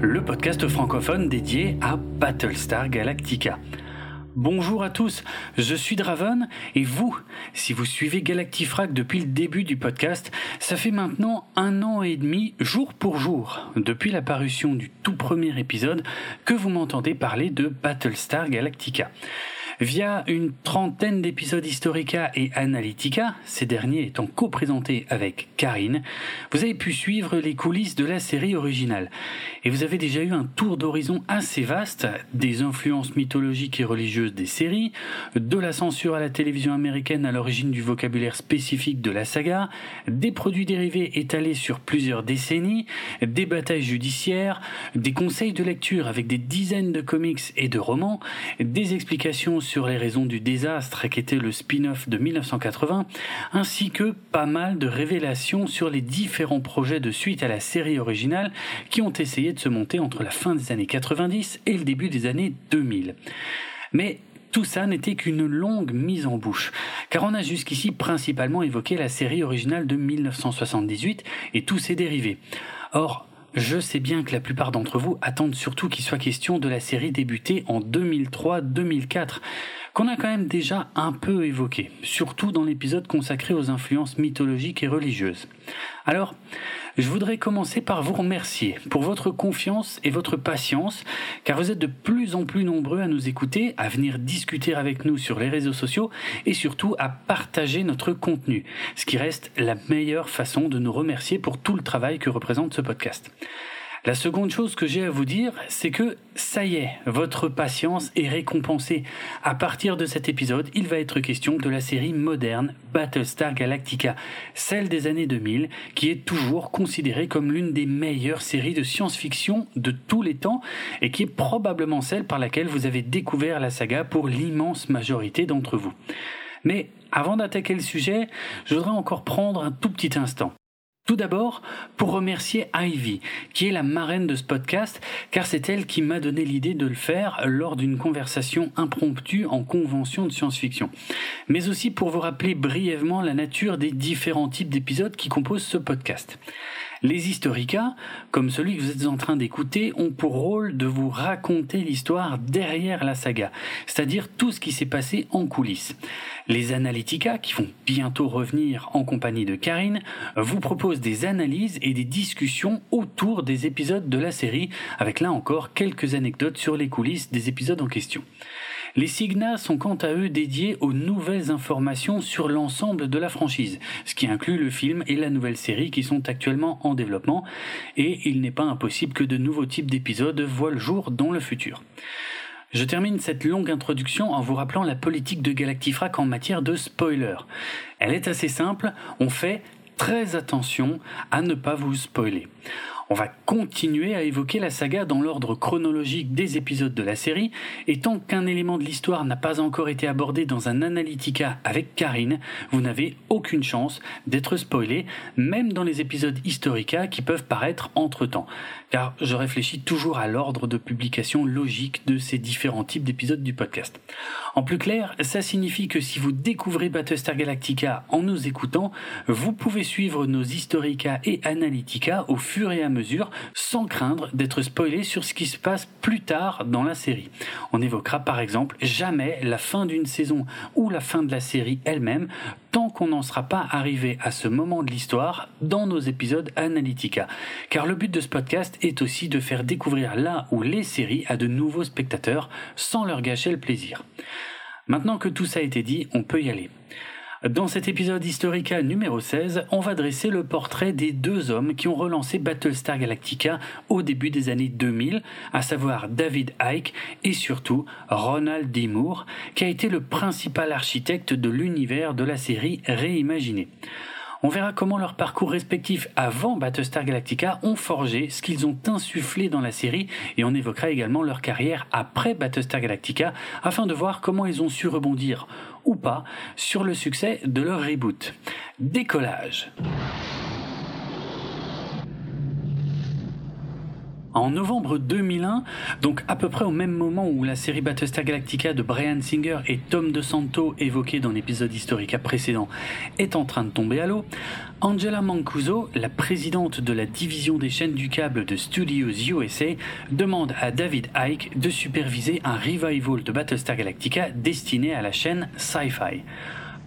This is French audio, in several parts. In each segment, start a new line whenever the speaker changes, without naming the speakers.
Le podcast francophone dédié à Battlestar Galactica. Bonjour à tous, je suis Draven et vous, si vous suivez Galactifrac depuis le début du podcast, ça fait maintenant un an et demi, jour pour jour, depuis la parution du tout premier épisode, que vous m'entendez parler de Battlestar Galactica. Via une trentaine d'épisodes Historica et Analytica, ces derniers étant co-présentés avec Karine, vous avez pu suivre les coulisses de la série originale. Et vous avez déjà eu un tour d'horizon assez vaste des influences mythologiques et religieuses des séries, de la censure à la télévision américaine à l'origine du vocabulaire spécifique de la saga, des produits dérivés étalés sur plusieurs décennies, des batailles judiciaires, des conseils de lecture avec des dizaines de comics et de romans, des explications sur les raisons du désastre qu'était le spin-off de 1980, ainsi que pas mal de révélations sur les différents projets de suite à la série originale qui ont essayé de se monter entre la fin des années 90 et le début des années 2000. Mais tout ça n'était qu'une longue mise en bouche, car on a jusqu'ici principalement évoqué la série originale de 1978 et tous ses dérivés. Or, je sais bien que la plupart d'entre vous attendent surtout qu'il soit question de la série débutée en 2003-2004, qu'on a quand même déjà un peu évoqué, surtout dans l'épisode consacré aux influences mythologiques et religieuses. Alors, je voudrais commencer par vous remercier pour votre confiance et votre patience, car vous êtes de plus en plus nombreux à nous écouter, à venir discuter avec nous sur les réseaux sociaux et surtout à partager notre contenu, ce qui reste la meilleure façon de nous remercier pour tout le travail que représente ce podcast. La seconde chose que j'ai à vous dire, c'est que ça y est, votre patience est récompensée. À partir de cet épisode, il va être question de la série moderne Battlestar Galactica, celle des années 2000, qui est toujours considérée comme l'une des meilleures séries de science-fiction de tous les temps et qui est probablement celle par laquelle vous avez découvert la saga pour l'immense majorité d'entre vous. Mais avant d'attaquer le sujet, je voudrais encore prendre un tout petit instant. Tout d'abord, pour remercier Ivy, qui est la marraine de ce podcast, car c'est elle qui m'a donné l'idée de le faire lors d'une conversation impromptue en convention de science-fiction. Mais aussi pour vous rappeler brièvement la nature des différents types d'épisodes qui composent ce podcast. Les historica, comme celui que vous êtes en train d'écouter, ont pour rôle de vous raconter l'histoire derrière la saga, c'est-à-dire tout ce qui s'est passé en coulisses. Les analytica, qui vont bientôt revenir en compagnie de Karine, vous proposent des analyses et des discussions autour des épisodes de la série, avec là encore quelques anecdotes sur les coulisses des épisodes en question. Les Signa sont quant à eux dédiés aux nouvelles informations sur l'ensemble de la franchise, ce qui inclut le film et la nouvelle série qui sont actuellement en développement, et il n'est pas impossible que de nouveaux types d'épisodes voient le jour dans le futur. Je termine cette longue introduction en vous rappelant la politique de Galactifrac en matière de spoiler. Elle est assez simple, on fait très attention à ne pas vous spoiler. On va continuer à évoquer la saga dans l'ordre chronologique des épisodes de la série, et tant qu'un élément de l'histoire n'a pas encore été abordé dans un Analytica avec Karine, vous n'avez aucune chance d'être spoilé, même dans les épisodes Historica qui peuvent paraître entre-temps. Car je réfléchis toujours à l'ordre de publication logique de ces différents types d'épisodes du podcast. En plus clair, ça signifie que si vous découvrez Battlestar Galactica en nous écoutant, vous pouvez suivre nos Historica et Analytica au fur et à mesure sans craindre d'être spoilé sur ce qui se passe plus tard dans la série. On évoquera par exemple jamais la fin d'une saison ou la fin de la série elle-même tant qu'on n'en sera pas arrivé à ce moment de l'histoire dans nos épisodes Analytica. Car le but de ce podcast est aussi de faire découvrir la ou les séries à de nouveaux spectateurs sans leur gâcher le plaisir. Maintenant que tout ça a été dit, on peut y aller. Dans cet épisode Historica numéro 16, on va dresser le portrait des deux hommes qui ont relancé Battlestar Galactica au début des années 2000, à savoir David Icke et surtout Ronald D. Moore, qui a été le principal architecte de l'univers de la série réimaginée. On verra comment leurs parcours respectifs avant Battlestar Galactica ont forgé ce qu'ils ont insufflé dans la série et on évoquera également leur carrière après Battlestar Galactica afin de voir comment ils ont su rebondir ou pas sur le succès de leur reboot. Décollage. En novembre 2001, donc à peu près au même moment où la série Battlestar Galactica de Brian Singer et Tom DeSanto évoquée dans l'épisode historique précédent est en train de tomber à l'eau, Angela Mancuso, la présidente de la division des chaînes du câble de Studios USA, demande à David Icke de superviser un revival de Battlestar Galactica destiné à la chaîne Sci-Fi.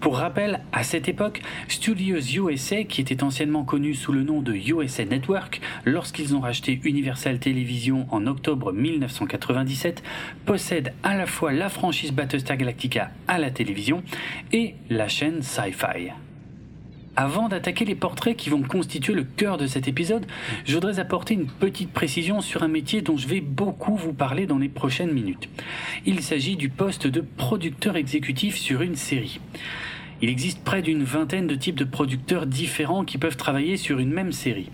Pour rappel, à cette époque, Studios USA, qui était anciennement connu sous le nom de USA Network, lorsqu'ils ont racheté Universal Television en octobre 1997, possède à la fois la franchise Battlestar Galactica à la télévision et la chaîne Sci-Fi. Avant d'attaquer les portraits qui vont constituer le cœur de cet épisode, je voudrais apporter une petite précision sur un métier dont je vais beaucoup vous parler dans les prochaines minutes. Il s'agit du poste de producteur exécutif sur une série. Il existe près d'une vingtaine de types de producteurs différents qui peuvent travailler sur une même série.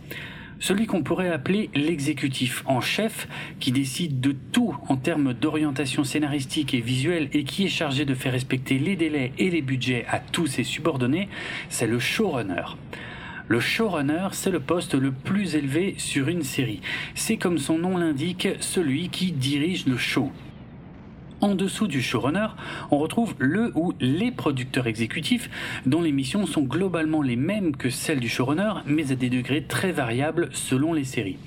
Celui qu'on pourrait appeler l'exécutif en chef, qui décide de tout en termes d'orientation scénaristique et visuelle et qui est chargé de faire respecter les délais et les budgets à tous ses subordonnés, c'est le showrunner. Le showrunner, c'est le poste le plus élevé sur une série. C'est comme son nom l'indique, celui qui dirige le show. En dessous du showrunner, on retrouve le ou les producteurs exécutifs dont les missions sont globalement les mêmes que celles du showrunner, mais à des degrés très variables selon les séries.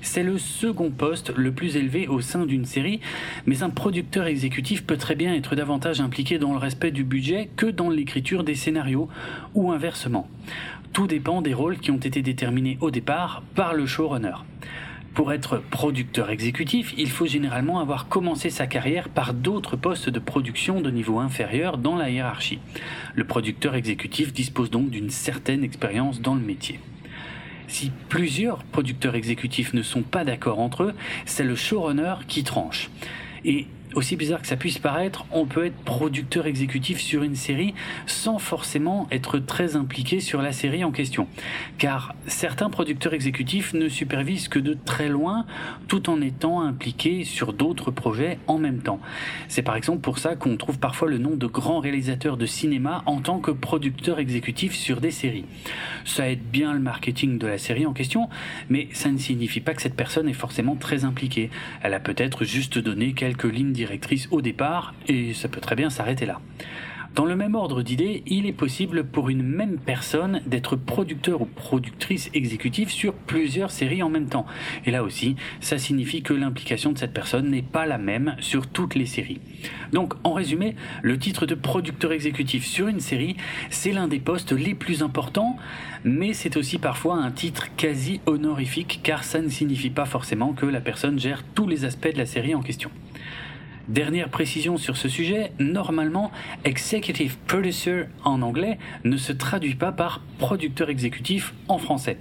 C'est le second poste le plus élevé au sein d'une série, mais un producteur exécutif peut très bien être davantage impliqué dans le respect du budget que dans l'écriture des scénarios, ou inversement. Tout dépend des rôles qui ont été déterminés au départ par le showrunner. Pour être producteur exécutif, il faut généralement avoir commencé sa carrière par d'autres postes de production de niveau inférieur dans la hiérarchie. Le producteur exécutif dispose donc d'une certaine expérience dans le métier. Si plusieurs producteurs exécutifs ne sont pas d'accord entre eux, c'est le showrunner qui tranche. Aussi bizarre que ça puisse paraître, on peut être producteur exécutif sur une série sans forcément être très impliqué sur la série en question. Car certains producteurs exécutifs ne supervisent que de très loin tout en étant impliqués sur d'autres projets en même temps. C'est par exemple pour ça qu'on trouve parfois le nom de grands réalisateurs de cinéma en tant que producteur exécutif sur des séries. Ça aide bien le marketing de la série en question, mais ça ne signifie pas que cette personne est forcément très impliquée. Elle a peut-être juste donné quelques lignes directrice au départ, et ça peut très bien s'arrêter là. Dans le même ordre d'idées, il est possible pour une même personne d'être producteur ou productrice exécutive sur plusieurs séries en même temps. Et là aussi, ça signifie que l'implication de cette personne n'est pas la même sur toutes les séries. Donc, en résumé, le titre de producteur exécutif sur une série, c'est l'un des postes les plus importants, mais c'est aussi parfois un titre quasi honorifique car ça ne signifie pas forcément que la personne gère tous les aspects de la série en question. Dernière précision sur ce sujet, normalement, executive producer en anglais ne se traduit pas par producteur exécutif en français.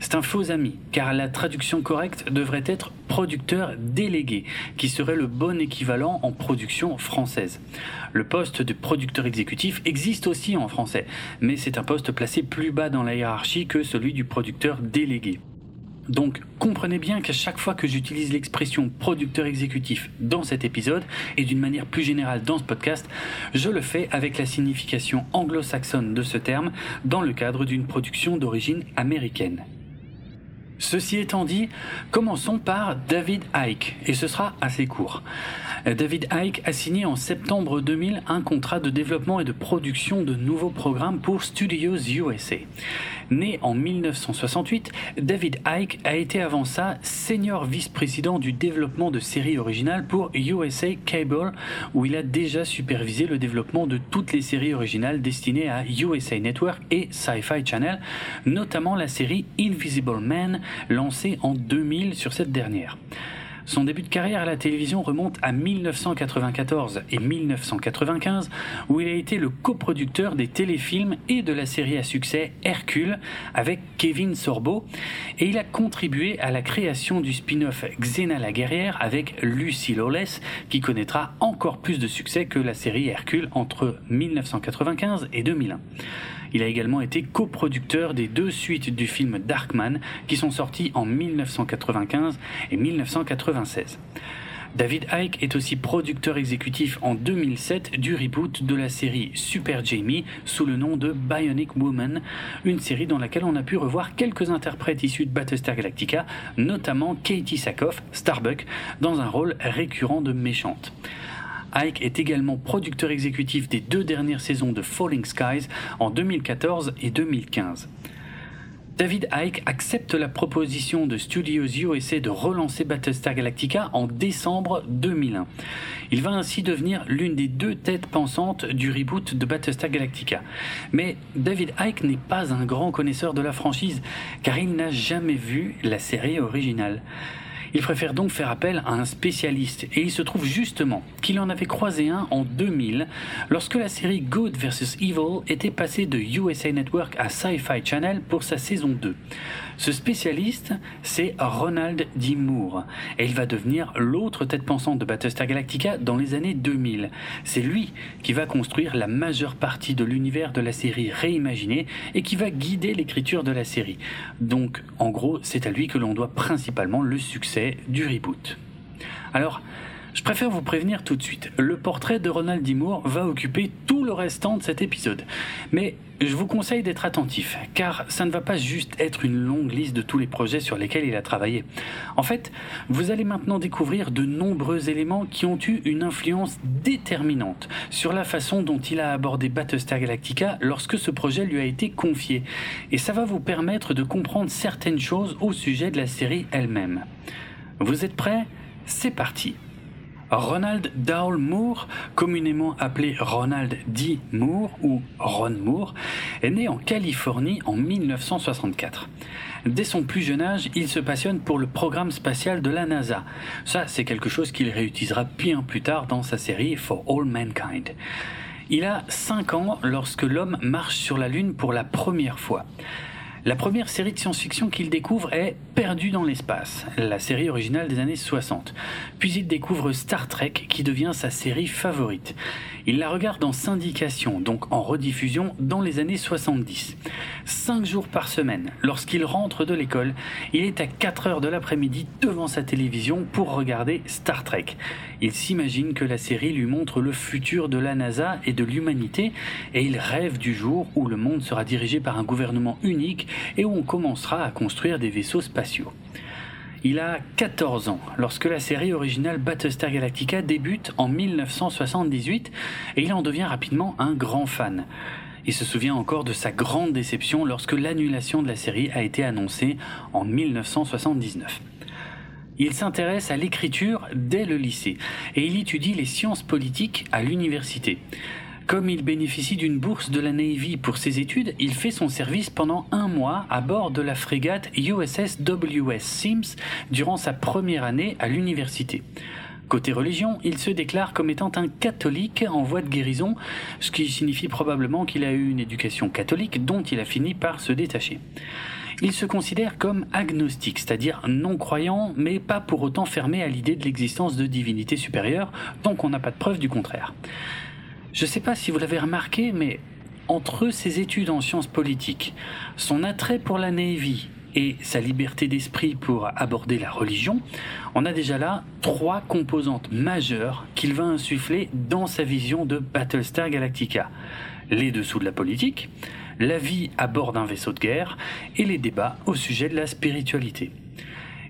C'est un faux ami, car la traduction correcte devrait être producteur délégué, qui serait le bon équivalent en production française. Le poste de producteur exécutif existe aussi en français, mais c'est un poste placé plus bas dans la hiérarchie que celui du producteur délégué. Donc comprenez bien qu'à chaque fois que j'utilise l'expression producteur exécutif dans cet épisode, et d'une manière plus générale dans ce podcast, je le fais avec la signification anglo-saxonne de ce terme dans le cadre d'une production d'origine américaine. Ceci étant dit, commençons par David Icke, et ce sera assez court. David Icke a signé en septembre 2000 un contrat de développement et de production de nouveaux programmes pour Studios USA. Né en 1968, David Icke a été avant ça senior vice-président du développement de séries originales pour USA Cable, où il a déjà supervisé le développement de toutes les séries originales destinées à USA Network et Sci-Fi Channel, notamment la série Invisible Man, lancée en 2000 sur cette dernière. Son début de carrière à la télévision remonte à 1994 et 1995, où il a été le coproducteur des téléfilms et de la série à succès Hercule avec Kevin Sorbo, et il a contribué à la création du spin-off Xena la guerrière avec Lucy Lawless, qui connaîtra encore plus de succès que la série Hercule entre 1995 et 2001. Il a également été coproducteur des deux suites du film Darkman qui sont sorties en 1995 et 1996. David Icke est aussi producteur exécutif en 2007 du reboot de la série Super Jamie sous le nom de Bionic Woman, une série dans laquelle on a pu revoir quelques interprètes issus de Battlestar Galactica, notamment Katie Sackhoff, Starbuck, dans un rôle récurrent de méchante. Ike est également producteur exécutif des deux dernières saisons de Falling Skies en 2014 et 2015. David Icke accepte la proposition de Studios USA de relancer Battlestar Galactica en décembre 2001. Il va ainsi devenir l'une des deux têtes pensantes du reboot de Battlestar Galactica. Mais David Icke n'est pas un grand connaisseur de la franchise, car il n'a jamais vu la série originale. Il préfère donc faire appel à un spécialiste et il se trouve justement qu'il en avait croisé un en 2000 lorsque la série Good vs Evil était passée de USA Network à Sci-Fi Channel pour sa saison 2. Ce spécialiste, c'est Ronald D. Moore et il va devenir l'autre tête pensante de Battlestar Galactica dans les années 2000. C'est lui qui va construire la majeure partie de l'univers de la série réimaginée et qui va guider l'écriture de la série. Donc, en gros, c'est à lui que l'on doit principalement le succès du reboot. Alors, je préfère vous prévenir tout de suite, le portrait de Ronald D. Moore va occuper tout le restant de cet épisode. Mais je vous conseille d'être attentif, car ça ne va pas juste être une longue liste de tous les projets sur lesquels il a travaillé. En fait, vous allez maintenant découvrir de nombreux éléments qui ont eu une influence déterminante sur la façon dont il a abordé Battlestar Galactica lorsque ce projet lui a été confié. Et ça va vous permettre de comprendre certaines choses au sujet de la série elle-même. Vous êtes prêts? C'est parti Ronald Dowell Moore, communément appelé Ronald D. Moore ou Ron Moore, est né en Californie en 1964. Dès son plus jeune âge, il se passionne pour le programme spatial de la NASA. Ça, c'est quelque chose qu'il réutilisera bien plus tard dans sa série For All Mankind. Il a 5 ans lorsque l'homme marche sur la Lune pour la première fois. La première série de science-fiction qu'il découvre est Perdu dans l'espace, la série originale des années 60. Puis il découvre Star Trek qui devient sa série favorite. Il la regarde en syndication, donc en rediffusion, dans les années 70. Cinq jours par semaine, lorsqu'il rentre de l'école, il est à 4 heures de l'après-midi devant sa télévision pour regarder Star Trek. Il s'imagine que la série lui montre le futur de la NASA et de l'humanité, et il rêve du jour où le monde sera dirigé par un gouvernement unique et où on commencera à construire des vaisseaux spatiaux. Il a 14 ans lorsque la série originale Battlestar Galactica débute en 1978 et il en devient rapidement un grand fan. Il se souvient encore de sa grande déception lorsque l'annulation de la série a été annoncée en 1979. Il s'intéresse à l'écriture dès le lycée et il étudie les sciences politiques à l'université. Comme il bénéficie d'une bourse de la Navy pour ses études, il fait son service pendant un mois à bord de la frégate USS WS Sims durant sa première année à l'université. Côté religion, il se déclare comme étant un catholique en voie de guérison, ce qui signifie probablement qu'il a eu une éducation catholique dont il a fini par se détacher. Il se considère comme agnostique, c'est-à-dire non-croyant, mais pas pour autant fermé à l'idée de l'existence de divinités supérieures, tant qu'on n'a pas de preuve du contraire. Je ne sais pas si vous l'avez remarqué, mais entre ses études en sciences politiques, son attrait pour la Navy et sa liberté d'esprit pour aborder la religion, on a déjà là trois composantes majeures qu'il va insuffler dans sa vision de Battlestar Galactica. Les dessous de la politique, la vie à bord d'un vaisseau de guerre et les débats au sujet de la spiritualité.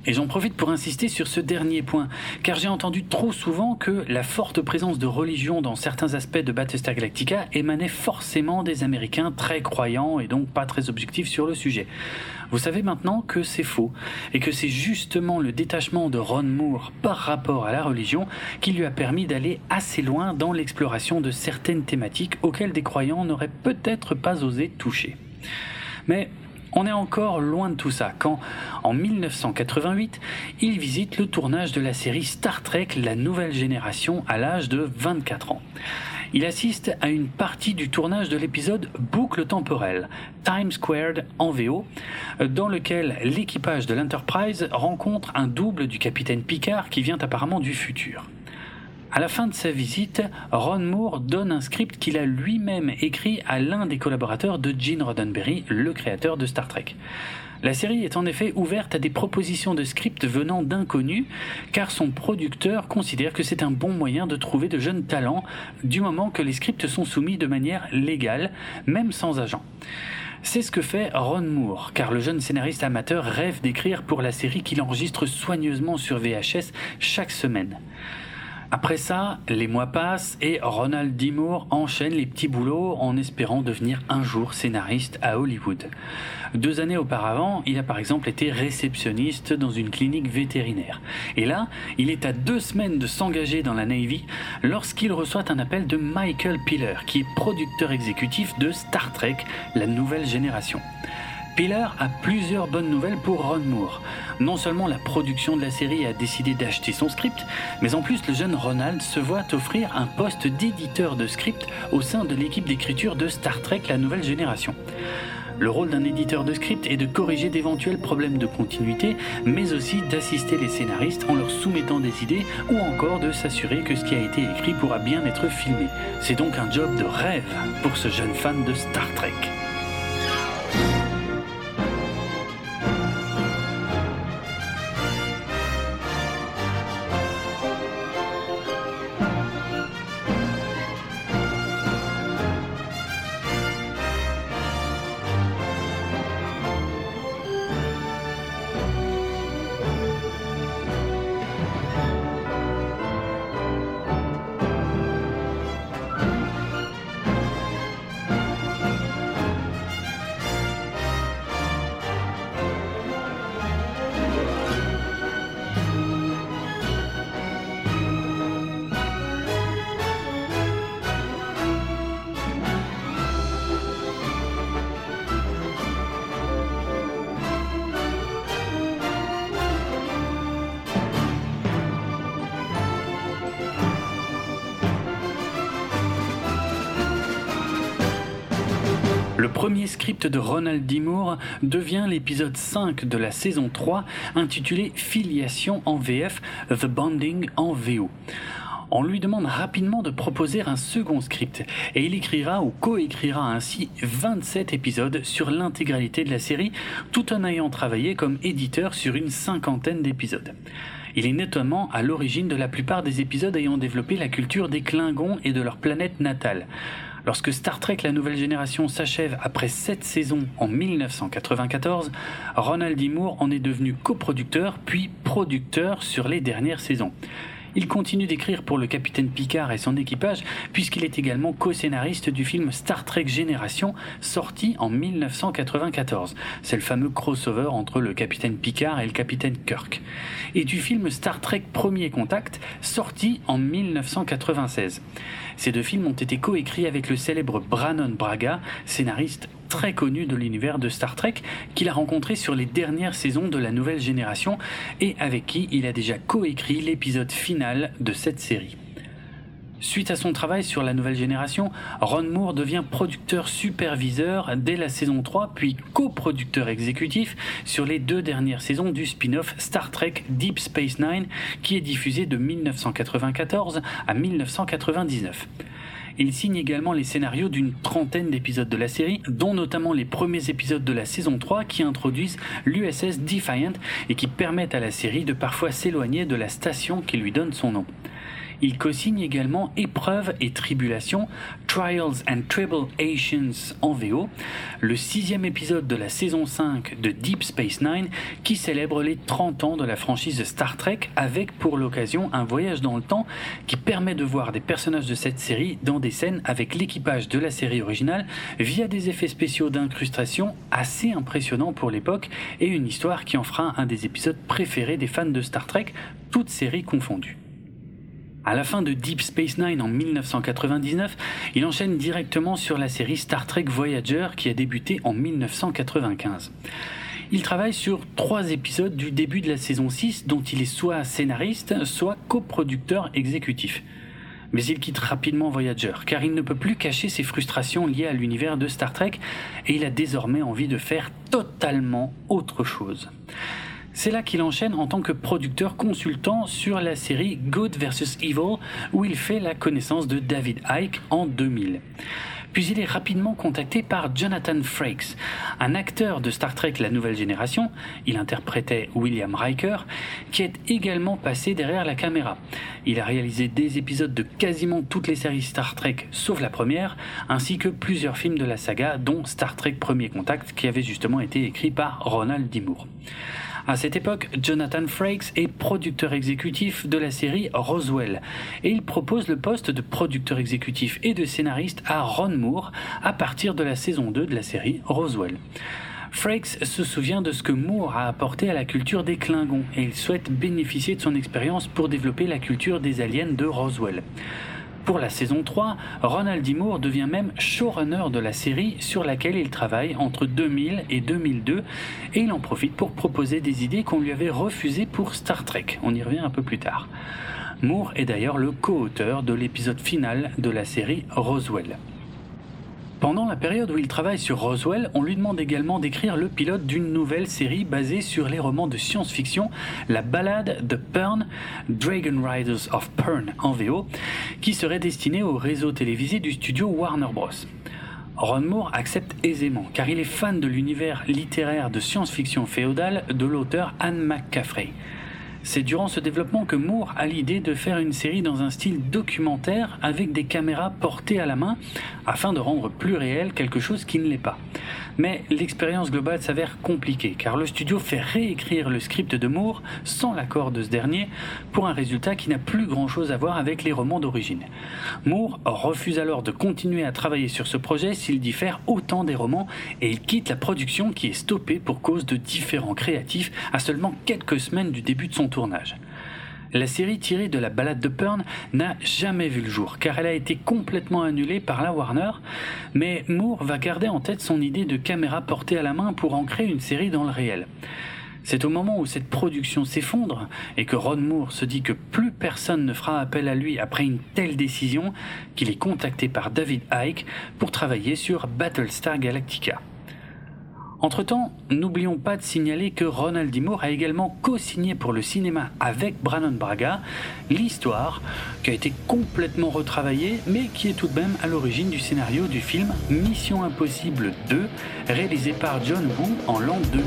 Et j'en profite pour insister sur ce dernier point, car j'ai entendu trop souvent que la forte présence de religion dans certains aspects de Battlestar Galactica émanait forcément des Américains très croyants et donc pas très objectifs sur le sujet. Vous savez maintenant que c'est faux, et que c'est justement le détachement de Ron Moore par rapport à la religion qui lui a permis d'aller assez loin dans l'exploration de certaines thématiques auxquelles des croyants n'auraient peut-être pas osé toucher. Mais on est encore loin de tout ça quand, en 1988, il visite le tournage de la série Star Trek La Nouvelle Génération à l'âge de 24 ans. Il assiste à une partie du tournage de l'épisode Boucle temporelle, Time Squared en VO, dans lequel l'équipage de l'Enterprise rencontre un double du capitaine Picard qui vient apparemment du futur. À la fin de sa visite, Ron Moore donne un script qu'il a lui-même écrit à l'un des collaborateurs de Gene Roddenberry, le créateur de Star Trek. La série est en effet ouverte à des propositions de script venant d'inconnus, car son producteur considère que c'est un bon moyen de trouver de jeunes talents, du moment que les scripts sont soumis de manière légale, même sans agent. C'est ce que fait Ron Moore, car le jeune scénariste amateur rêve d'écrire pour la série qu'il enregistre soigneusement sur VHS chaque semaine. Après ça, les mois passent et Ronald D. Moore enchaîne les petits boulots en espérant devenir un jour scénariste à Hollywood. Deux années auparavant, il a par exemple été réceptionniste dans une clinique vétérinaire. Et là, il est à deux semaines de s'engager dans la Navy lorsqu'il reçoit un appel de Michael Piller, qui est producteur exécutif de Star Trek, la nouvelle génération. Piller a plusieurs bonnes nouvelles pour Ron Moore. Non seulement la production de la série a décidé d'acheter son script, mais en plus le jeune Ronald se voit offrir un poste d'éditeur de script au sein de l'équipe d'écriture de Star Trek La Nouvelle Génération. Le rôle d'un éditeur de script est de corriger d'éventuels problèmes de continuité, mais aussi d'assister les scénaristes en leur soumettant des idées ou encore de s'assurer que ce qui a été écrit pourra bien être filmé. C'est donc un job de rêve pour ce jeune fan de Star Trek. Premier script de Ronald D. Moore devient l'épisode 5 de la saison 3 intitulé Filiation en VF, The Bonding en VO on lui demande rapidement de proposer un second script et il écrira ou coécrira ainsi 27 épisodes sur l'intégralité de la série tout en ayant travaillé comme éditeur sur une cinquantaine d'épisodes. Il est notamment à l'origine de la plupart des épisodes ayant développé la culture des Klingons et de leur planète natale. Lorsque Star Trek La Nouvelle Génération s'achève après sept saisons en 1994, Ronald D. Moore en est devenu coproducteur puis producteur sur les dernières saisons. Il continue d'écrire pour le capitaine Picard et son équipage, puisqu'il est également co-scénariste du film Star Trek Génération, sorti en 1994. C'est le fameux crossover entre le capitaine Picard et le capitaine Kirk. Et du film Star Trek Premier Contact, sorti en 1996. Ces deux films ont été coécrits avec le célèbre Brannon Braga, scénariste très connu de l'univers de Star Trek, qu'il a rencontré sur les dernières saisons de la nouvelle génération et avec qui il a déjà coécrit l'épisode final de cette série. Suite à son travail sur la nouvelle génération, Ron Moore devient producteur superviseur dès la saison 3, puis coproducteur exécutif sur les deux dernières saisons du spin-off Star Trek Deep Space Nine, qui est diffusé de 1994 à 1999. Il signe également les scénarios d'une trentaine d'épisodes de la série, dont notamment les premiers épisodes de la saison 3 qui introduisent l'USS Defiant et qui permettent à la série de parfois s'éloigner de la station qui lui donne son nom. Il co-signe également Épreuves et Tribulations, Trials and Tribulations en VO, le sixième épisode de la saison 5 de Deep Space Nine qui célèbre les 30 ans de la franchise Star Trek avec pour l'occasion un voyage dans le temps qui permet de voir des personnages de cette série dans des scènes avec l'équipage de la série originale via des effets spéciaux d'incrustation assez impressionnants pour l'époque et une histoire qui en fera un des épisodes préférés des fans de Star Trek, toutes séries confondues. À la fin de Deep Space Nine en 1999, il enchaîne directement sur la série Star Trek Voyager qui a débuté en 1995. Il travaille sur trois épisodes du début de la saison 6 dont il est soit scénariste, soit coproducteur exécutif. Mais il quitte rapidement Voyager car il ne peut plus cacher ses frustrations liées à l'univers de Star Trek et il a désormais envie de faire totalement autre chose. C'est là qu'il enchaîne en tant que producteur consultant sur la série Good vs Evil, où il fait la connaissance de David Icke en 2000. puis il est rapidement contacté par Jonathan Frakes, un acteur de Star Trek La Nouvelle Génération, il interprétait William Riker, qui est également passé derrière la caméra. Il a réalisé des épisodes de quasiment toutes les séries Star Trek sauf la première, ainsi que plusieurs films de la saga, dont Star Trek Premier Contact, qui avait justement été écrit par Ronald D. Moore. À cette époque, Jonathan Frakes est producteur exécutif de la série Roswell et il propose le poste de producteur exécutif et de scénariste à Ron Moore à partir de la saison 2 de la série Roswell. Frakes se souvient de ce que Moore a apporté à la culture des Klingons et il souhaite bénéficier de son expérience pour développer la culture des aliens de Roswell. Pour la saison 3, Ronald D. Moore devient même showrunner de la série sur laquelle il travaille entre 2000 et 2002 et il en profite pour proposer des idées qu'on lui avait refusées pour Star Trek. On y revient un peu plus tard. Moore est d'ailleurs le co-auteur de l'épisode final de la série Roswell. Pendant la période où il travaille sur Roswell, on lui demande également d'écrire le pilote d'une nouvelle série basée sur les romans de science-fiction, la ballade de Pern, Dragon Riders of Pern en VO, qui serait destinée au réseau télévisé du studio Warner Bros. Ron Moore accepte aisément car il est fan de l'univers littéraire de science-fiction féodale de l'auteur Anne McCaffrey. C'est durant ce développement que Moore a l'idée de faire une série dans un style documentaire avec des caméras portées à la main afin de rendre plus réel quelque chose qui ne l'est pas. Mais l'expérience globale s'avère compliquée car le studio fait réécrire le script de Moore sans l'accord de ce dernier pour un résultat qui n'a plus grand chose à voir avec les romans d'origine. Moore refuse alors de continuer à travailler sur ce projet s'il diffère autant des romans et il quitte la production qui est stoppée pour cause de différents créatifs à seulement quelques semaines du début de son tournage. La série tirée de la balade de Pern n'a jamais vu le jour car elle a été complètement annulée par la Warner, mais Moore va garder en tête son idée de caméra portée à la main pour en créer une série dans le réel. C'est au moment où cette production s'effondre et que Ron Moore se dit que plus personne ne fera appel à lui après une telle décision qu'il est contacté par David Icke pour travailler sur Battlestar Galactica. Entre-temps, n'oublions pas de signaler que Ronald D. Moore a également co-signé pour le cinéma avec Brannon Braga l'histoire qui a été complètement retravaillée mais qui est tout de même à l'origine du scénario du film Mission Impossible 2 réalisé par John Woo en l'an 2000.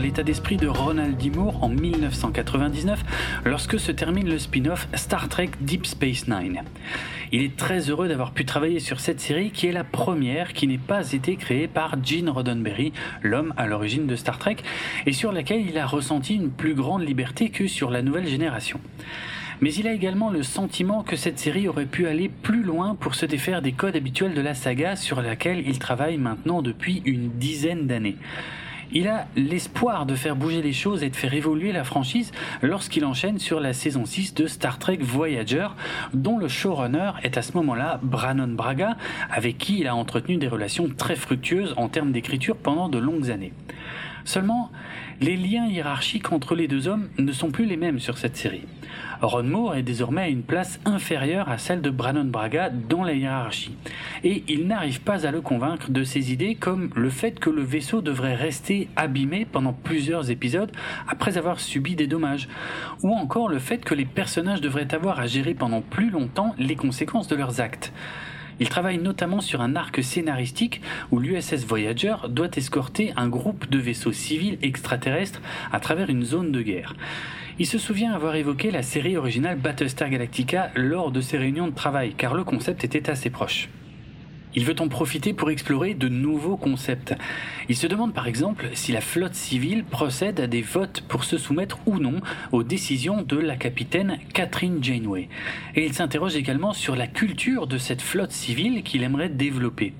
L'état d'esprit de Ronald D. Moore en 1999 lorsque se termine le spin-off Star Trek Deep Space Nine. Il est très heureux d'avoir pu travailler sur cette série qui est la première qui n'ait pas été créée par Gene Roddenberry, l'homme à l'origine de Star Trek, et sur laquelle il a ressenti une plus grande liberté que sur la nouvelle génération mais il a également le sentiment que cette série aurait pu aller plus loin pour se défaire des codes habituels de la saga sur laquelle il travaille maintenant depuis une dizaine d'années. Il a l'espoir de faire bouger les choses et de faire évoluer la franchise lorsqu'il enchaîne sur la saison 6 de Star Trek Voyager, dont le showrunner est à ce moment-là Brannon Braga, avec qui il a entretenu des relations très fructueuses en termes d'écriture pendant de longues années. Seulement, les liens hiérarchiques entre les deux hommes ne sont plus les mêmes sur cette série. Ron Moore est désormais à une place inférieure à celle de Brannon Braga dans la hiérarchie, et il n'arrive pas à le convaincre de ses idées comme le fait que le vaisseau devrait rester abîmé pendant plusieurs épisodes après avoir subi des dommages, ou encore le fait que les personnages devraient avoir à gérer pendant plus longtemps les conséquences de leurs actes. Il travaille notamment sur un arc scénaristique où l'USS Voyager doit escorter un groupe de vaisseaux civils extraterrestres à travers une zone de guerre. Il se souvient avoir évoqué la série originale Battlestar Galactica lors de ses réunions de travail, car le concept était assez proche. Il veut en profiter pour explorer de nouveaux concepts. Il se demande par exemple si la flotte civile procède à des votes pour se soumettre ou non aux décisions de la capitaine Catherine Janeway. Et il s'interroge également sur la culture de cette flotte civile qu'il aimerait développer.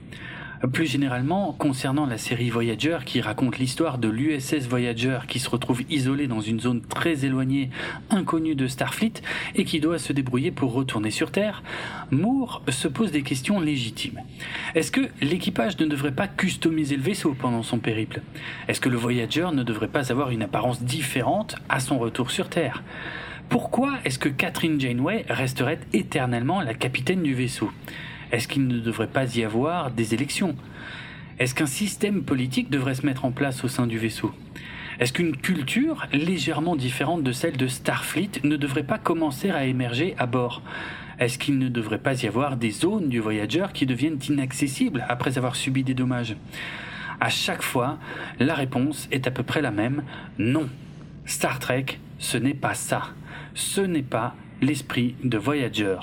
Plus généralement, concernant la série Voyager qui raconte l'histoire de l'USS Voyager qui se retrouve isolé dans une zone très éloignée, inconnue de Starfleet, et qui doit se débrouiller pour retourner sur Terre, Moore se pose des questions légitimes. Est-ce que l'équipage ne devrait pas customiser le vaisseau pendant son périple? Est-ce que le Voyager ne devrait pas avoir une apparence différente à son retour sur Terre? Pourquoi est-ce que Catherine Janeway resterait éternellement la capitaine du vaisseau? Est-ce qu'il ne devrait pas y avoir des élections? Est-ce qu'un système politique devrait se mettre en place au sein du vaisseau? Est-ce qu'une culture légèrement différente de celle de Starfleet ne devrait pas commencer à émerger à bord? Est-ce qu'il ne devrait pas y avoir des zones du Voyager qui deviennent inaccessibles après avoir subi des dommages? À chaque fois, la réponse est à peu près la même, non. Star Trek, ce n'est pas ça. Ce n'est pas l'esprit de Voyager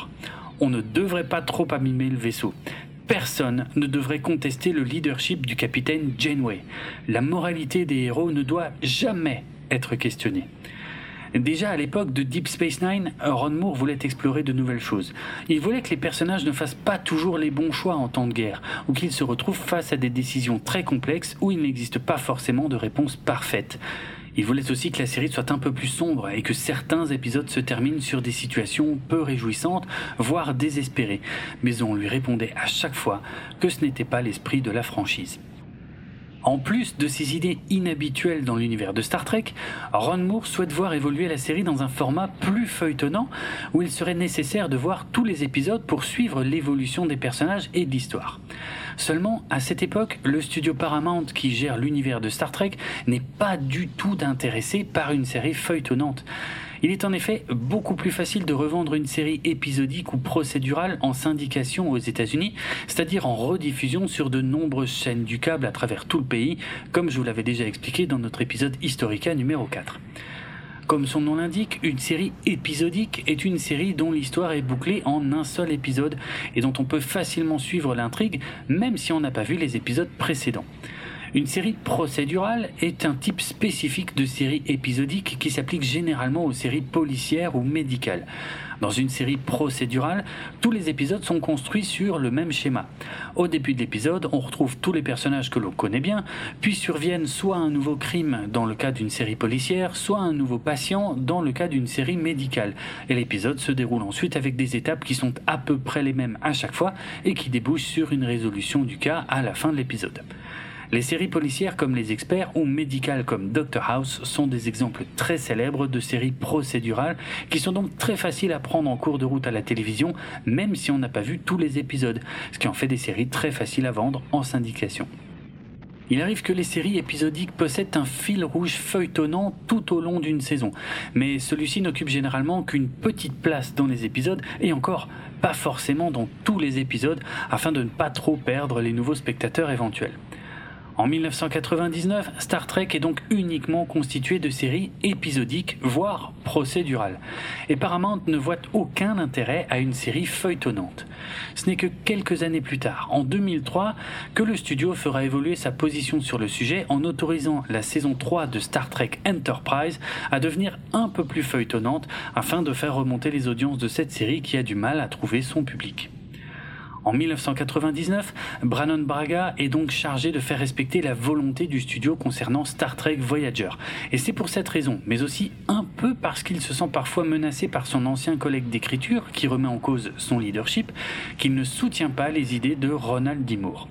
on ne devrait pas trop abîmer le vaisseau. Personne ne devrait contester le leadership du capitaine Janeway. La moralité des héros ne doit jamais être questionnée. Déjà à l'époque de Deep Space Nine, Ron Moore voulait explorer de nouvelles choses. Il voulait que les personnages ne fassent pas toujours les bons choix en temps de guerre, ou qu'ils se retrouvent face à des décisions très complexes où il n'existe pas forcément de réponse parfaite. Il voulait aussi que la série soit un peu plus sombre et que certains épisodes se terminent sur des situations peu réjouissantes, voire désespérées, mais on lui répondait à chaque fois que ce n'était pas l'esprit de la franchise. En plus de ces idées inhabituelles dans l'univers de Star Trek, Ron Moore souhaite voir évoluer la série dans un format plus feuilletonnant où il serait nécessaire de voir tous les épisodes pour suivre l'évolution des personnages et de l'histoire. Seulement, à cette époque, le studio Paramount qui gère l'univers de Star Trek n'est pas du tout intéressé par une série feuilletonnante. Il est en effet beaucoup plus facile de revendre une série épisodique ou procédurale en syndication aux États-Unis, c'est-à-dire en rediffusion sur de nombreuses chaînes du câble à travers tout le pays, comme je vous l'avais déjà expliqué dans notre épisode Historica numéro 4. Comme son nom l'indique, une série épisodique est une série dont l'histoire est bouclée en un seul épisode et dont on peut facilement suivre l'intrigue même si on n'a pas vu les épisodes précédents. Une série procédurale est un type spécifique de série épisodique qui s'applique généralement aux séries policières ou médicales. Dans une série procédurale, tous les épisodes sont construits sur le même schéma. Au début de l'épisode, on retrouve tous les personnages que l'on connaît bien, puis surviennent soit un nouveau crime dans le cas d'une série policière, soit un nouveau patient dans le cas d'une série médicale. Et l'épisode se déroule ensuite avec des étapes qui sont à peu près les mêmes à chaque fois et qui débouchent sur une résolution du cas à la fin de l'épisode. Les séries policières comme Les Experts ou médicales comme Doctor House sont des exemples très célèbres de séries procédurales qui sont donc très faciles à prendre en cours de route à la télévision même si on n'a pas vu tous les épisodes, ce qui en fait des séries très faciles à vendre en syndication. Il arrive que les séries épisodiques possèdent un fil rouge feuilletonnant tout au long d'une saison, mais celui-ci n'occupe généralement qu'une petite place dans les épisodes et encore pas forcément dans tous les épisodes afin de ne pas trop perdre les nouveaux spectateurs éventuels. En 1999, Star Trek est donc uniquement constitué de séries épisodiques, voire procédurales. Et Paramount ne voit aucun intérêt à une série feuilletonnante. Ce n'est que quelques années plus tard, en 2003, que le studio fera évoluer sa position sur le sujet en autorisant la saison 3 de Star Trek Enterprise à devenir un peu plus feuilletonnante afin de faire remonter les audiences de cette série qui a du mal à trouver son public. En 1999, Brannon Braga est donc chargé de faire respecter la volonté du studio concernant Star Trek Voyager. Et c'est pour cette raison, mais aussi un peu parce qu'il se sent parfois menacé par son ancien collègue d'écriture, qui remet en cause son leadership, qu'il ne soutient pas les idées de Ronald D. Moore.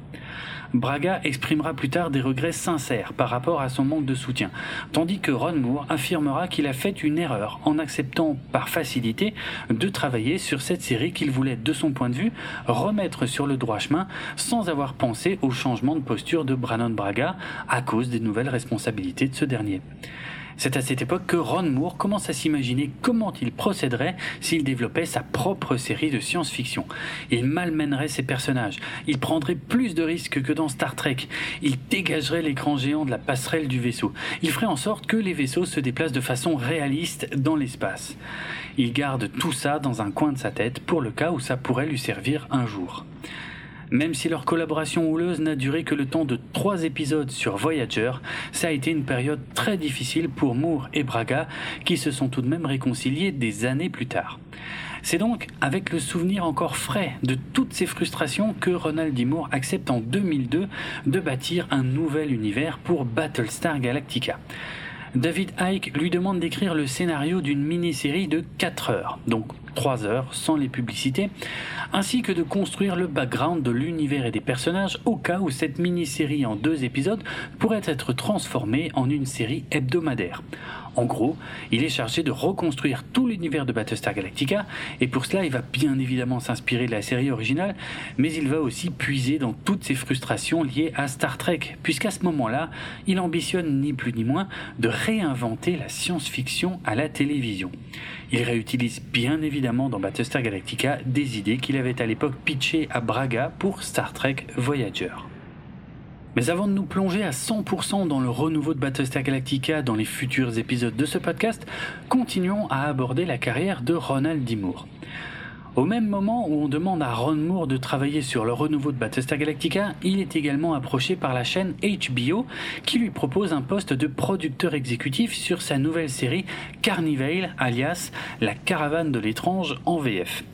Braga exprimera plus tard des regrets sincères par rapport à son manque de soutien, tandis que Ron Moore affirmera qu'il a fait une erreur en acceptant par facilité de travailler sur cette série qu'il voulait, de son point de vue, remettre sur le droit chemin sans avoir pensé au changement de posture de Brannon Braga à cause des nouvelles responsabilités de ce dernier. C'est à cette époque que Ron Moore commence à s'imaginer comment il procéderait s'il développait sa propre série de science-fiction. Il malmènerait ses personnages, il prendrait plus de risques que dans Star Trek, il dégagerait l'écran géant de la passerelle du vaisseau, il ferait en sorte que les vaisseaux se déplacent de façon réaliste dans l'espace. Il garde tout ça dans un coin de sa tête pour le cas où ça pourrait lui servir un jour. Même si leur collaboration houleuse n'a duré que le temps de trois épisodes sur Voyager, ça a été une période très difficile pour Moore et Braga, qui se sont tout de même réconciliés des années plus tard. C'est donc avec le souvenir encore frais de toutes ces frustrations que Ronald D. Moore accepte en 2002 de bâtir un nouvel univers pour Battlestar Galactica. David Icke lui demande d'écrire le scénario d'une mini-série de 4 heures, donc 3 heures sans les publicités, ainsi que de construire le background de l'univers et des personnages au cas où cette mini-série en deux épisodes pourrait être transformée en une série hebdomadaire. En gros, il est chargé de reconstruire tout l'univers de Battlestar Galactica, et pour cela il va bien évidemment s'inspirer de la série originale, mais il va aussi puiser dans toutes ses frustrations liées à Star Trek, puisqu'à ce moment-là, il ambitionne ni plus ni moins de réinventer la science-fiction à la télévision. Il réutilise bien évidemment dans Battlestar Galactica des idées qu'il avait à l'époque pitchées à Braga pour Star Trek Voyager. Mais avant de nous plonger à 100% dans le renouveau de Battlestar Galactica dans les futurs épisodes de ce podcast, continuons à aborder la carrière de Ronald D. Moore. Au même moment où on demande à Ron Moore de travailler sur le renouveau de Battlestar Galactica, il est également approché par la chaîne HBO qui lui propose un poste de producteur exécutif sur sa nouvelle série Carnivale, alias La Caravane de l'étrange en VF.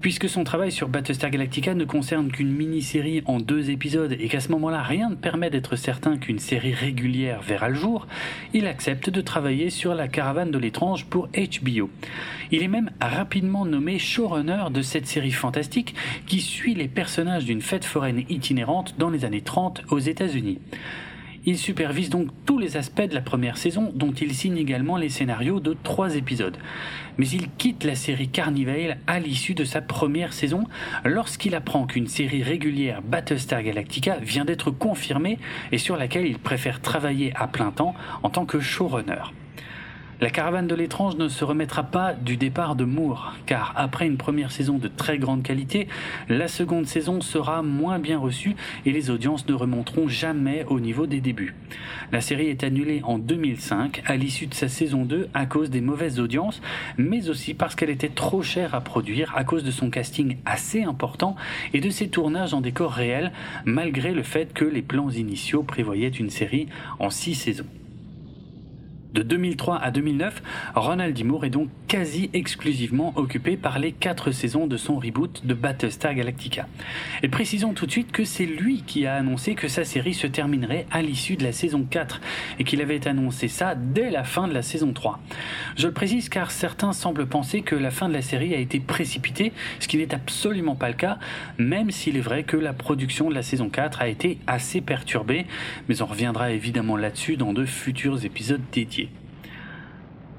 Puisque son travail sur Battlestar Galactica ne concerne qu'une mini-série en deux épisodes et qu'à ce moment-là rien ne permet d'être certain qu'une série régulière verra le jour, il accepte de travailler sur la caravane de l'étrange pour HBO. Il est même rapidement nommé showrunner de cette série fantastique qui suit les personnages d'une fête foraine itinérante dans les années 30 aux États-Unis. Il supervise donc tous les aspects de la première saison, dont il signe également les scénarios de trois épisodes. Mais il quitte la série Carnivale à l'issue de sa première saison, lorsqu'il apprend qu'une série régulière Battlestar Galactica vient d'être confirmée et sur laquelle il préfère travailler à plein temps en tant que showrunner. La caravane de l'étrange ne se remettra pas du départ de Moore, car après une première saison de très grande qualité, la seconde saison sera moins bien reçue et les audiences ne remonteront jamais au niveau des débuts. La série est annulée en 2005 à l'issue de sa saison 2 à cause des mauvaises audiences, mais aussi parce qu'elle était trop chère à produire à cause de son casting assez important et de ses tournages en décor réel, malgré le fait que les plans initiaux prévoyaient une série en 6 saisons. De 2003 à 2009, Ronald D. Moore est donc quasi exclusivement occupé par les quatre saisons de son reboot de Battlestar Galactica. Et précisons tout de suite que c'est lui qui a annoncé que sa série se terminerait à l'issue de la saison 4 et qu'il avait annoncé ça dès la fin de la saison 3. Je le précise car certains semblent penser que la fin de la série a été précipitée, ce qui n'est absolument pas le cas, même s'il est vrai que la production de la saison 4 a été assez perturbée, mais on reviendra évidemment là-dessus dans de futurs épisodes dédiés.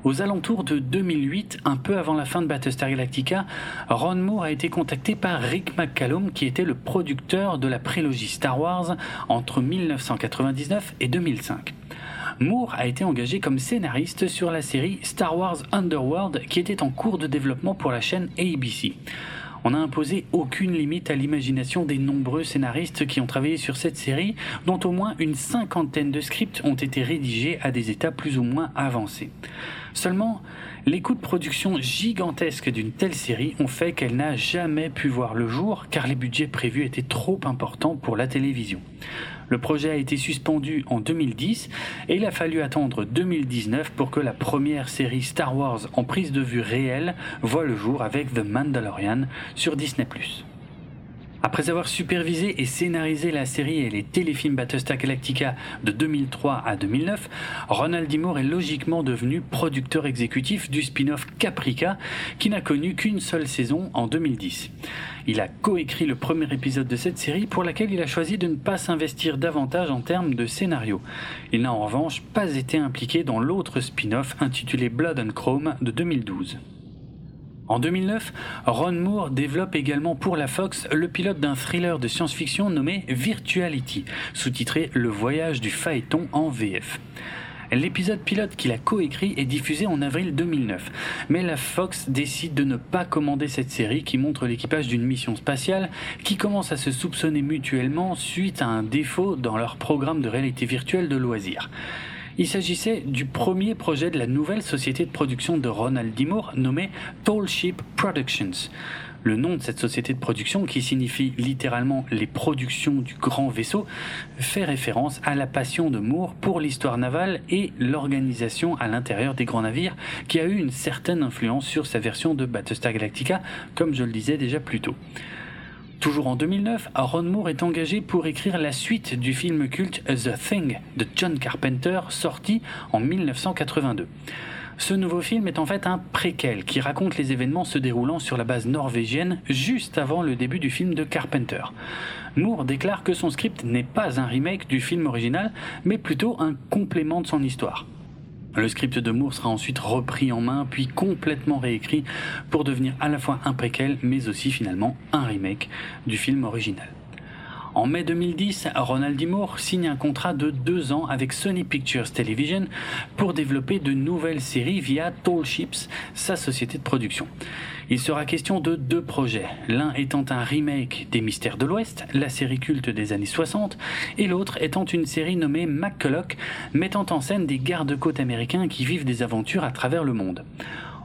Aux alentours de 2008, un peu avant la fin de Battlestar Galactica, Ron Moore a été contacté par Rick McCallum, qui était le producteur de la prélogie Star Wars entre 1999 et 2005. Moore a été engagé comme scénariste sur la série Star Wars Underworld qui était en cours de développement pour la chaîne ABC on n'a imposé aucune limite à l'imagination des nombreux scénaristes qui ont travaillé sur cette série, dont au moins une cinquantaine de scripts ont été rédigés à des états plus ou moins avancés. Seulement, les coûts de production gigantesques d'une telle série ont fait qu'elle n'a jamais pu voir le jour car les budgets prévus étaient trop importants pour la télévision. Le projet a été suspendu en 2010 et il a fallu attendre 2019 pour que la première série Star Wars en prise de vue réelle voit le jour avec The Mandalorian sur Disney ⁇ après avoir supervisé et scénarisé la série et les téléfilms Battlestar Galactica de 2003 à 2009, Ronald D. Moore est logiquement devenu producteur exécutif du spin-off Caprica, qui n'a connu qu'une seule saison en 2010. Il a coécrit le premier épisode de cette série pour laquelle il a choisi de ne pas s'investir davantage en termes de scénario. Il n'a en revanche pas été impliqué dans l'autre spin-off intitulé Blood and Chrome de 2012. En 2009, Ron Moore développe également pour la Fox le pilote d'un thriller de science-fiction nommé Virtuality, sous-titré Le voyage du phaéton en VF. L'épisode pilote qu'il a coécrit est diffusé en avril 2009, mais la Fox décide de ne pas commander cette série qui montre l'équipage d'une mission spatiale qui commence à se soupçonner mutuellement suite à un défaut dans leur programme de réalité virtuelle de loisirs Il s'agissait du premier projet de la nouvelle société de production de Ronald D. Moore nommée Tall Ship Productions. Le nom de cette société de production, qui signifie littéralement les productions du grand vaisseau, fait référence à la passion de Moore pour l'histoire navale et l'organisation à l'intérieur des grands navires, qui a eu une certaine influence sur sa version de Battlestar Galactica, comme je le disais déjà plus tôt. Toujours en 2009, Ron Moore est engagé pour écrire la suite du film culte The Thing de John Carpenter, sorti en 1982. Ce nouveau film est en fait un préquel qui raconte les événements se déroulant sur la base norvégienne juste avant le début du film de Carpenter. Moore déclare que son script n'est pas un remake du film original, mais plutôt un complément de son histoire. Le script de Moore sera ensuite repris en main, puis complètement réécrit pour devenir à la fois un préquel, mais aussi finalement un remake du film original. En mai 2010, Ronald D. Moore signe un contrat de deux ans avec Sony Pictures Television pour développer de nouvelles séries via Tall Ships, sa société de production. Il sera question de deux projets, l'un étant un remake des Mystères de l'Ouest, la série culte des années 60, et l'autre étant une série nommée McCulloch, mettant en scène des gardes-côtes américains qui vivent des aventures à travers le monde.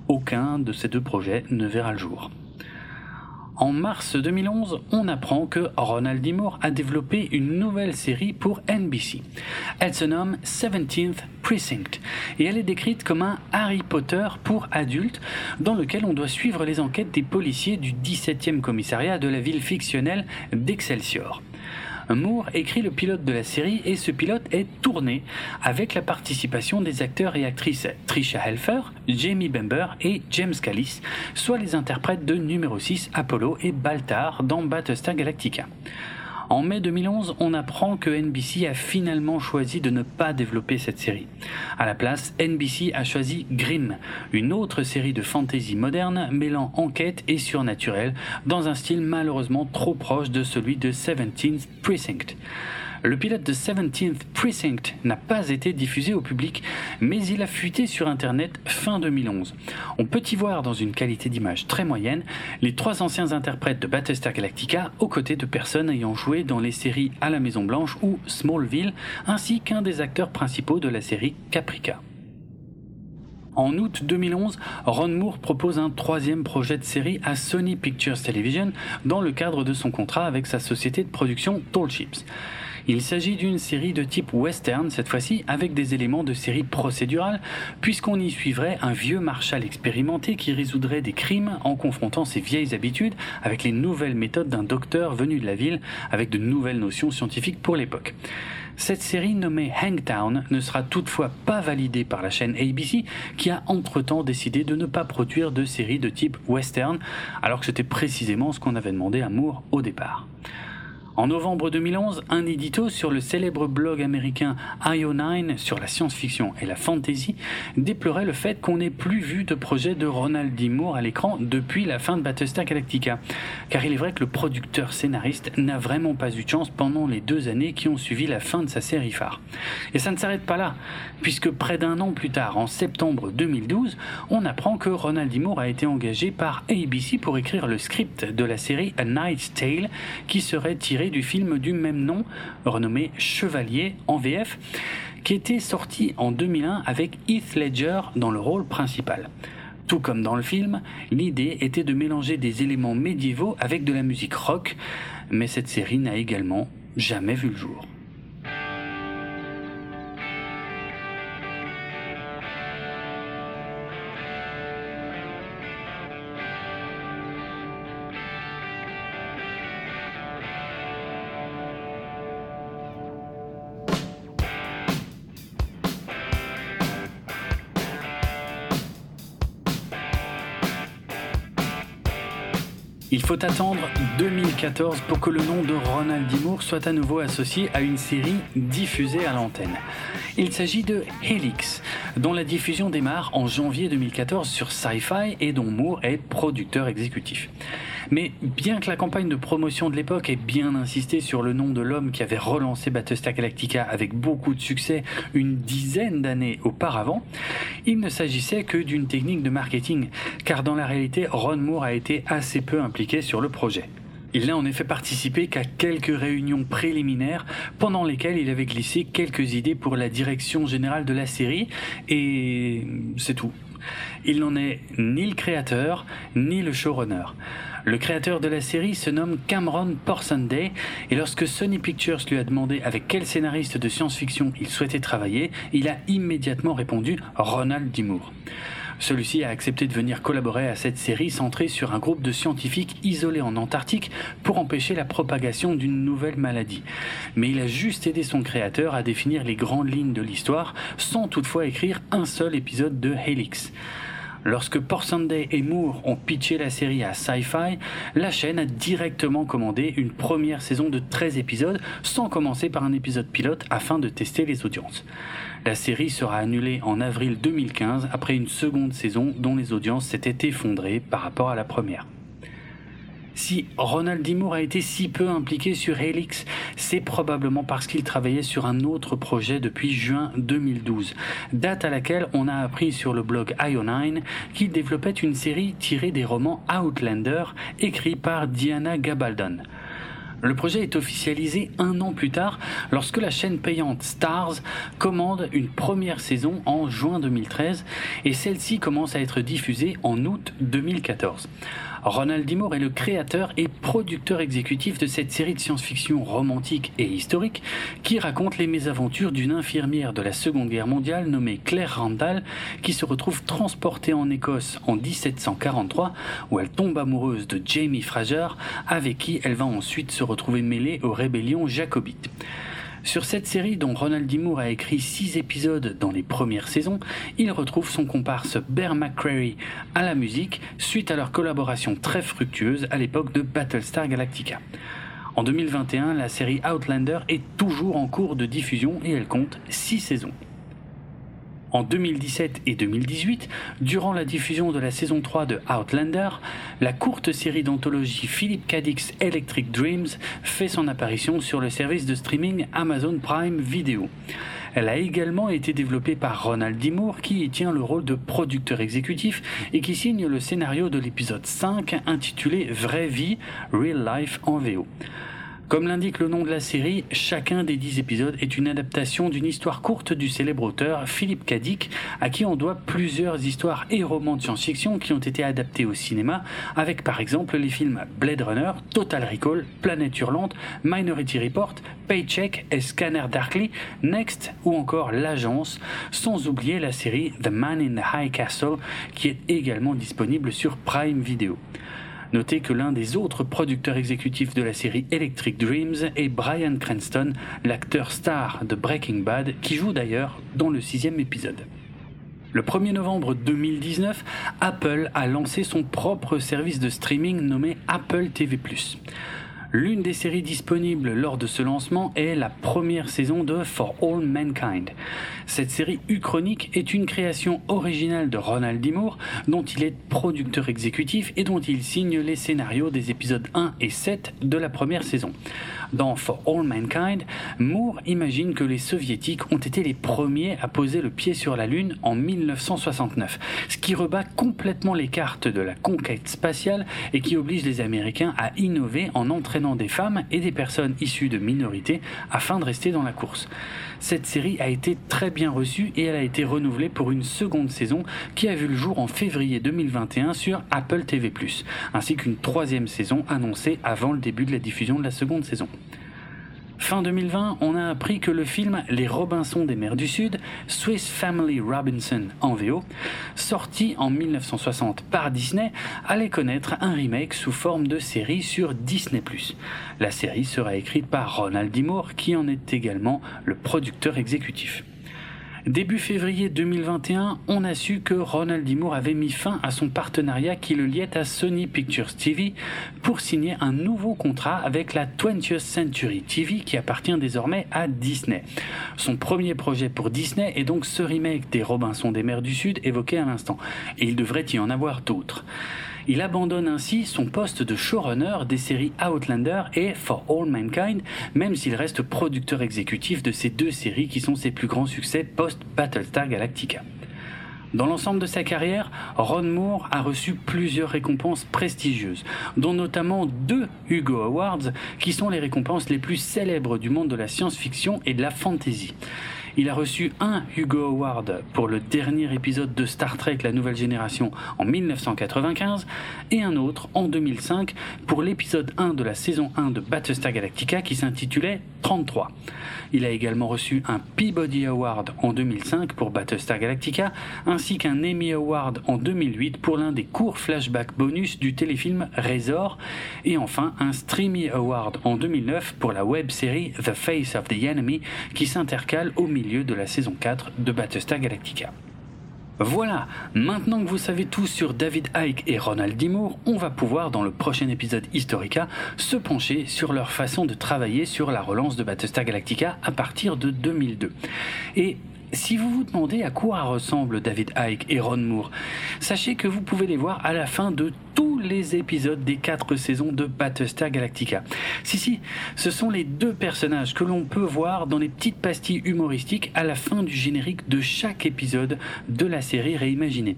Aucun de ces deux projets ne verra le jour. En mars 2011, on apprend que Ronald D. Moore a développé une nouvelle série pour NBC. Elle se nomme 17th Precinct et elle est décrite comme un Harry Potter pour adultes dans lequel on doit suivre les enquêtes des policiers du 17e commissariat de la ville fictionnelle d'Excelsior. Moore écrit le pilote de la série et ce pilote est tourné avec la participation des acteurs et actrices Trisha Helfer, Jamie Bember et James Callis, soit les interprètes de numéro 6 Apollo et Baltar dans Battlestar Galactica. En mai 2011, on apprend que NBC a finalement choisi de ne pas développer cette série. À la place, NBC a choisi Grimm, une autre série de fantasy moderne mêlant enquête et surnaturel dans un style malheureusement trop proche de celui de 17th Precinct. Le pilote de 17th Precinct n'a pas été diffusé au public, mais il a fuité sur Internet fin 2011. On peut y voir dans une qualité d'image très moyenne les trois anciens interprètes de Battlestar Galactica aux côtés de personnes ayant joué dans les séries À la Maison Blanche ou Smallville, ainsi qu'un des acteurs principaux de la série Caprica. En août 2011, Ron Moore propose un troisième projet de série à Sony Pictures Television dans le cadre de son contrat avec sa société de production Tall Ships. Il s'agit d'une série de type western, cette fois-ci avec des éléments de série procédurale, puisqu'on y suivrait un vieux marshal expérimenté qui résoudrait des crimes en confrontant ses vieilles habitudes avec les nouvelles méthodes d'un docteur venu de la ville avec de nouvelles notions scientifiques pour l'époque. Cette série nommée Hangtown ne sera toutefois pas validée par la chaîne ABC qui a entre-temps décidé de ne pas produire de séries de type western alors que c'était précisément ce qu'on avait demandé à Moore au départ. En novembre 2011, un édito sur le célèbre blog américain IO9 sur la science-fiction et la fantasy déplorait le fait qu'on n'ait plus vu de projet de Ronald D. Moore à l'écran depuis la fin de Battlestar Galactica. Car il est vrai que le producteur scénariste n'a vraiment pas eu de chance pendant les deux années qui ont suivi la fin de sa série phare. Et ça ne s'arrête pas là, puisque près d'un an plus tard, en septembre 2012, on apprend que Ronald D. Moore a été engagé par ABC pour écrire le script de la série A Night's Tale qui serait tiré du film du même nom, renommé Chevalier en VF, qui était sorti en 2001 avec Heath Ledger dans le rôle principal. Tout comme dans le film, l'idée était de mélanger des éléments médiévaux avec de la musique rock, mais cette série n'a également jamais vu le jour. Il faut attendre 2014 pour que le nom de Ronald soit à nouveau associé à une série diffusée à l'antenne. Il s'agit de Helix, dont la diffusion démarre en janvier 2014 sur Sci-Fi et dont Moore est producteur exécutif. Mais bien que la campagne de promotion de l'époque ait bien insisté sur le nom de l'homme qui avait relancé Battlestar Galactica avec beaucoup de succès une dizaine d'années auparavant, il ne s'agissait que d'une technique de marketing, car dans la réalité, Ron Moore a été assez peu impliqué sur le projet. Il n'a en effet participé qu'à quelques réunions préliminaires pendant lesquelles il avait glissé quelques idées pour la direction générale de la série et c'est tout. Il n'en est ni le créateur ni le showrunner. Le créateur de la série se nomme Cameron Porsenday et lorsque Sony Pictures lui a demandé avec quel scénariste de science-fiction il souhaitait travailler, il a immédiatement répondu Ronald D. Celui-ci a accepté de venir collaborer à cette série centrée sur un groupe de scientifiques isolés en Antarctique pour empêcher la propagation d'une nouvelle maladie. Mais il a juste aidé son créateur à définir les grandes lignes de l'histoire sans toutefois écrire un seul épisode de Helix. Lorsque Sunday et Moore ont pitché la série à Sci-Fi, la chaîne a directement commandé une première saison de 13 épisodes sans commencer par un épisode pilote afin de tester les audiences. La série sera annulée en avril 2015 après une seconde saison dont les audiences s'étaient effondrées par rapport à la première. Si Ronald D. Moore a été si peu impliqué sur Helix, c'est probablement parce qu'il travaillait sur un autre projet depuis juin 2012, date à laquelle on a appris sur le blog Ionine qu'il développait une série tirée des romans Outlander écrits par Diana Gabaldon. Le projet est officialisé un an plus tard lorsque la chaîne payante Stars commande une première saison en juin 2013 et celle-ci commence à être diffusée en août 2014. Ronald D. Moore est le créateur et producteur exécutif de cette série de science-fiction romantique et historique qui raconte les mésaventures d'une infirmière de la Seconde Guerre mondiale nommée Claire Randall qui se retrouve transportée en Écosse en 1743 où elle tombe amoureuse de Jamie Fraser avec qui elle va ensuite se retrouver mêlée aux rébellions jacobites. Sur cette série dont Ronald D. Moore a écrit six épisodes dans les premières saisons, il retrouve son comparse Bear McCreary à la musique suite à leur collaboration très fructueuse à l'époque de Battlestar Galactica. En 2021, la série Outlander est toujours en cours de diffusion et elle compte six saisons. En 2017 et 2018, durant la diffusion de la saison 3 de Outlander, la courte série d'anthologie Philip K. Electric Dreams fait son apparition sur le service de streaming Amazon Prime Video. Elle a également été développée par Ronald D. Moore qui y tient le rôle de producteur exécutif et qui signe le scénario de l'épisode 5 intitulé Vraie vie, Real Life en VO. Comme l'indique le nom de la série, chacun des dix épisodes est une adaptation d'une histoire courte du célèbre auteur Philippe Cadic, à qui on doit plusieurs histoires et romans de science-fiction qui ont été adaptés au cinéma, avec par exemple les films Blade Runner, Total Recall, Planète Hurlante, Minority Report, Paycheck et Scanner Darkly, Next ou encore L'Agence, sans oublier la série The Man in the High Castle, qui est également disponible sur Prime Video. Notez que l'un des autres producteurs exécutifs de la série Electric Dreams est Brian Cranston, l'acteur star de Breaking Bad, qui joue d'ailleurs dans le sixième épisode. Le 1er novembre 2019, Apple a lancé son propre service de streaming nommé Apple TV ⁇ L'une des séries disponibles lors de ce lancement est la première saison de For All Mankind. Cette série uchronique est une création originale de Ronald D. Moore, dont il est producteur exécutif et dont il signe les scénarios des épisodes 1 et 7 de la première saison. Dans For All Mankind, Moore imagine que les soviétiques ont été les premiers à poser le pied sur la Lune en 1969, ce qui rebat complètement les cartes de la conquête spatiale et qui oblige les Américains à innover en des femmes et des personnes issues de minorités afin de rester dans la course. Cette série a été très bien reçue et elle a été renouvelée pour une seconde saison qui a vu le jour en février 2021 sur Apple TV+, ainsi qu'une troisième saison annoncée avant le début de la diffusion de la seconde saison. Fin 2020, on a appris que le film Les Robinson des mers du Sud, Swiss Family Robinson en VO, sorti en 1960 par Disney, allait connaître un remake sous forme de série sur Disney+. La série sera écrite par Ronald D. Qui en est également le producteur exécutif. Début février 2021, on a su que Ronald D. Moore avait mis fin à son partenariat qui le liait à Sony Pictures TV pour signer un nouveau contrat avec la 20th Century TV qui appartient désormais à Disney. Son premier projet pour Disney est donc ce remake des Robinson des mers du Sud évoqué à l'instant, et il devrait y en avoir d'autres. Il abandonne ainsi son poste de showrunner des séries Outlander et For All Mankind, même s'il reste producteur exécutif de ces deux séries qui sont ses plus grands succès post-Battlestar Galactica. Dans l'ensemble de sa carrière, Ron Moore a reçu plusieurs récompenses prestigieuses, dont notamment deux Hugo Awards, qui sont les récompenses les plus célèbres du monde de la science-fiction et de la fantasy. Il a reçu un Hugo Award pour le dernier épisode de Star Trek La Nouvelle Génération en 1995 et un autre en 2005 pour l'épisode 1 de la saison 1 de Battlestar Galactica qui s'intitulait 33. Il a également reçu un Peabody Award en 2005 pour Battlestar Galactica ainsi qu'un Emmy Award en 2008 pour l'un des courts flashbacks bonus du téléfilm Razor et enfin un Streamy Award en 2009 pour la web série The Face of the Enemy qui s'intercale au milieu de la saison 4 de Battlestar Galactica. Voilà, maintenant que vous savez tout sur David Icke et Ronald D. Moore, on va pouvoir, dans le prochain épisode Historica, se pencher sur leur façon de travailler sur la relance de Battlestar Galactica à partir de 2002. Et si vous vous demandez à quoi ressemblent David Icke et Ron Moore, sachez que vous pouvez les voir à la fin de tous les épisodes des quatre saisons de Battlestar Galactica. Si, si, ce sont les deux personnages que l'on peut voir dans les petites pastilles humoristiques à la fin du générique de chaque épisode de la série réimaginée.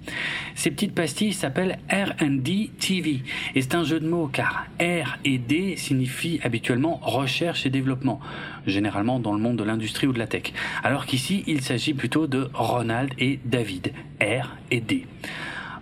Ces petites pastilles s'appellent R&D TV et c'est un jeu de mots car R et D signifient habituellement recherche et développement, généralement dans le monde de l'industrie ou de la tech, alors qu'ici il s'agit plutôt de Ronald et David, R et D.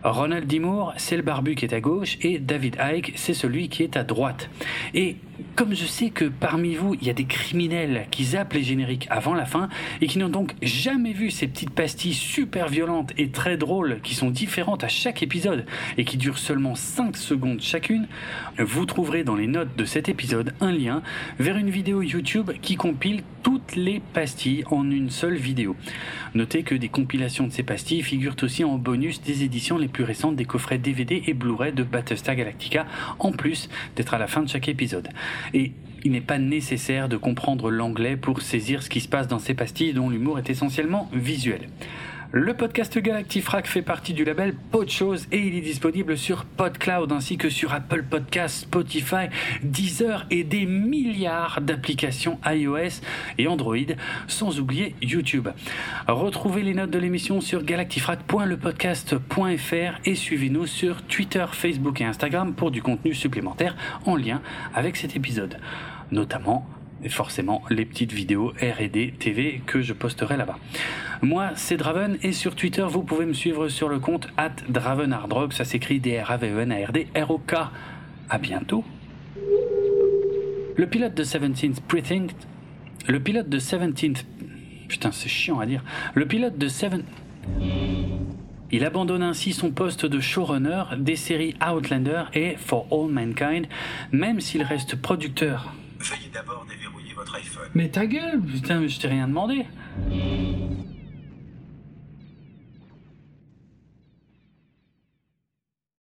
Ronald D. Moore, c'est le barbu qui est à gauche et David Icke, c'est celui qui est à droite. Et comme je sais que parmi vous, il y a des criminels qui zappent les génériques avant la fin et qui n'ont donc jamais vu ces petites pastilles super violentes et très drôles qui sont différentes à chaque épisode et qui durent seulement 5 secondes chacune, vous trouverez dans les notes de cet épisode un lien vers une vidéo YouTube qui compile toutes les pastilles en une seule vidéo. Notez que des compilations de ces pastilles figurent aussi en bonus des éditions les plus récentes des coffrets DVD et Blu-ray de Battlestar Galactica, en plus d'être à la fin de chaque épisode. Et il n'est pas nécessaire de comprendre l'anglais pour saisir ce qui se passe dans ces pastilles dont l'humour est essentiellement visuel. Le podcast Galactifrac fait partie du label Podchose et il est disponible sur PodCloud ainsi que sur Apple Podcasts, Spotify, Deezer et des milliards d'applications iOS et Android, sans oublier YouTube. Retrouvez les notes de l'émission sur galactifrac.lepodcast.fr et suivez-nous sur Twitter, Facebook et Instagram pour du contenu supplémentaire en lien avec cet épisode, notamment forcément les petites vidéos R&D TV que je posterai là-bas. Moi, c'est Draven et sur Twitter, vous pouvez me suivre sur le compte at DravenHardRock, ça s'écrit D-R-A-V-E-N-A-R-D-R-O-K. À bientôt. Le pilote de 17th Precinct, le pilote de 17th, putain c'est chiant à dire, le pilote de 7... Il abandonne ainsi son poste de showrunner des séries Outlander et For All Mankind, même s'il reste producteur
Veuillez d'abord
mais ta gueule, putain, je t'ai rien demandé.